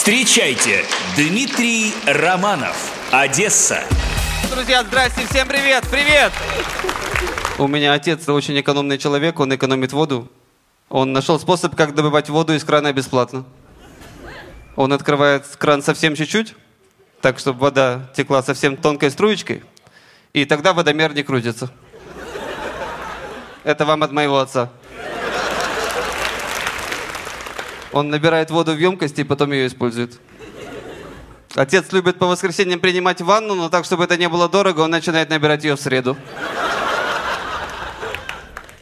Встречайте, Дмитрий Романов, Одесса. Друзья, здрасте, всем привет, привет! У меня отец очень экономный человек, он экономит воду. Он нашел способ, как добывать воду из крана бесплатно. Он открывает кран совсем чуть-чуть, так, чтобы вода текла совсем тонкой струечкой, и тогда водомер не крутится. Это вам от моего отца. Он набирает воду в емкости и потом ее использует. Отец любит по воскресеньям принимать ванну, но так, чтобы это не было дорого, он начинает набирать ее в среду.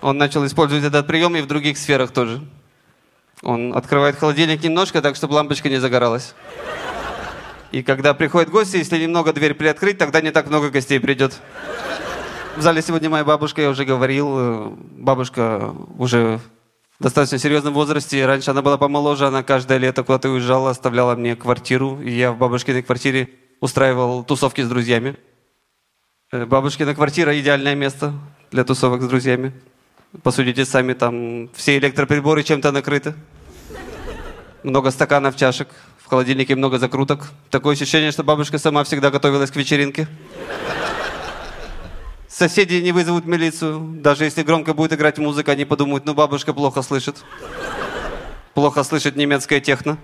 Он начал использовать этот прием и в других сферах тоже. Он открывает холодильник немножко, так, чтобы лампочка не загоралась. И когда приходят гости, если немного дверь приоткрыть, тогда не так много гостей придет. В зале сегодня моя бабушка, я уже говорил, э, бабушка уже достаточно серьезном возрасте. Раньше она была помоложе, она каждое лето куда-то уезжала, оставляла мне квартиру. И я в бабушкиной квартире устраивал тусовки с друзьями. Э, Бабушкина квартира – идеальное место для тусовок с друзьями. Посудите сами, там все электроприборы чем-то накрыты. Много стаканов, чашек, в холодильнике много закруток. Такое ощущение, что бабушка сама всегда готовилась к вечеринке. Соседи не вызовут милицию. Даже если громко будет играть музыка, они подумают, ну бабушка плохо слышит. Плохо слышит немецкая техно.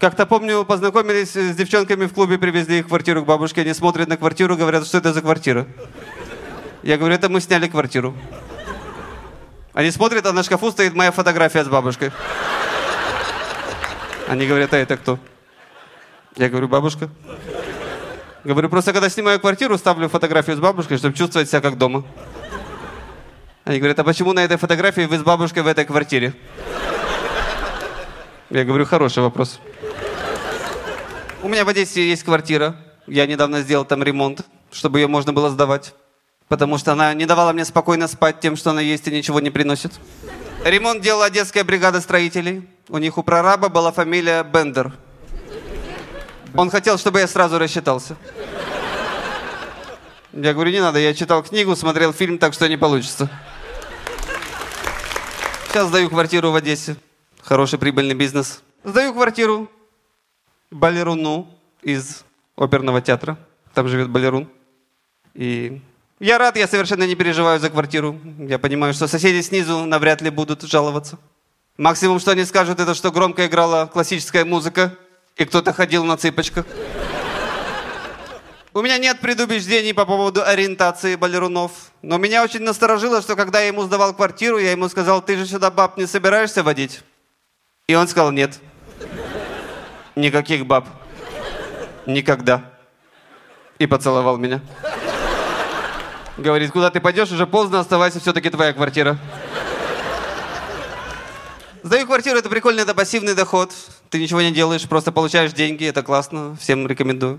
Как-то помню, познакомились с девчонками в клубе, привезли их в квартиру к бабушке. Они смотрят на квартиру, говорят, что это за квартира. Я говорю, это мы сняли квартиру. Они смотрят, а на шкафу стоит моя фотография с бабушкой. Они говорят, а это кто? Я говорю, бабушка. Говорю, просто когда снимаю квартиру, ставлю фотографию с бабушкой, чтобы чувствовать себя как дома. Они говорят, а почему на этой фотографии вы с бабушкой в этой квартире? Я говорю, хороший вопрос. У меня в Одессе есть квартира. Я недавно сделал там ремонт, чтобы ее можно было сдавать. Потому что она не давала мне спокойно спать тем, что она есть и ничего не приносит. Ремонт делала Одесская бригада строителей. У них у прораба была фамилия Бендер. Он хотел, чтобы я сразу рассчитался. Я говорю, не надо, я читал книгу, смотрел фильм, так что не получится. Сейчас сдаю квартиру в Одессе. Хороший прибыльный бизнес. Сдаю квартиру балеруну из оперного театра. Там живет балерун. И я рад, я совершенно не переживаю за квартиру. Я понимаю, что соседи снизу навряд ли будут жаловаться. Максимум, что они скажут, это что громко играла классическая музыка, и кто-то ходил на цыпочках. У меня нет предубеждений по поводу ориентации балерунов. Но меня очень насторожило, что когда я ему сдавал квартиру, я ему сказал, ты же сюда баб не собираешься водить? И он сказал, нет. Никаких баб. Никогда. И поцеловал меня. Говорит, куда ты пойдешь, уже поздно, оставайся, все-таки твоя квартира. Сдаю квартиру, это прикольно, это пассивный доход. Ты ничего не делаешь, просто получаешь деньги, это классно, всем рекомендую.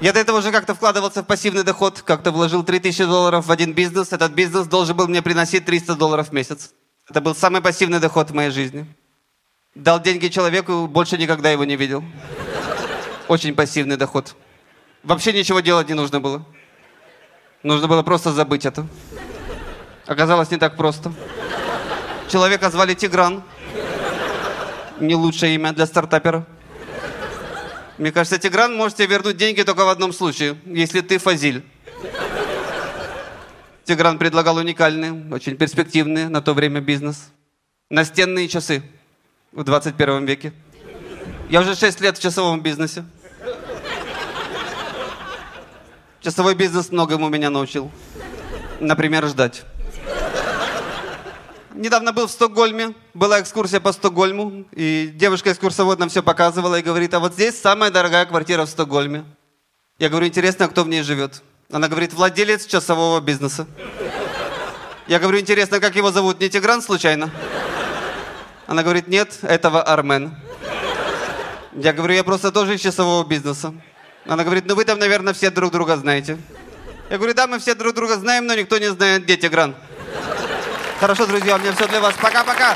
Я до этого уже как-то вкладывался в пассивный доход, как-то вложил 3000 долларов в один бизнес. Этот бизнес должен был мне приносить 300 долларов в месяц. Это был самый пассивный доход в моей жизни. Дал деньги человеку, больше никогда его не видел. Очень пассивный доход. Вообще ничего делать не нужно было. Нужно было просто забыть это. Оказалось, не так просто. Человека звали Тигран. Не лучшее имя для стартапера. Мне кажется, Тигран может тебе вернуть деньги только в одном случае, если ты Фазиль. Тигран предлагал уникальный, очень перспективный на то время бизнес. Настенные часы в 21 веке. Я уже 6 лет в часовом бизнесе. Часовой бизнес многому меня научил. Например, ждать. Недавно был в Стокгольме, была экскурсия по Стокгольму, и девушка-экскурсовод нам все показывала и говорит, а вот здесь самая дорогая квартира в Стокгольме. Я говорю, интересно, а кто в ней живет? Она говорит, владелец часового бизнеса. Я говорю, интересно, как его зовут? Не Тигран случайно? Она говорит, нет, этого Армен. Я говорю, я просто тоже из часового бизнеса. Она говорит, ну вы там, наверное, все друг друга знаете. Я говорю, да, мы все друг друга знаем, но никто не знает, где Тигран. Хорошо, друзья, у меня все для вас. Пока-пока.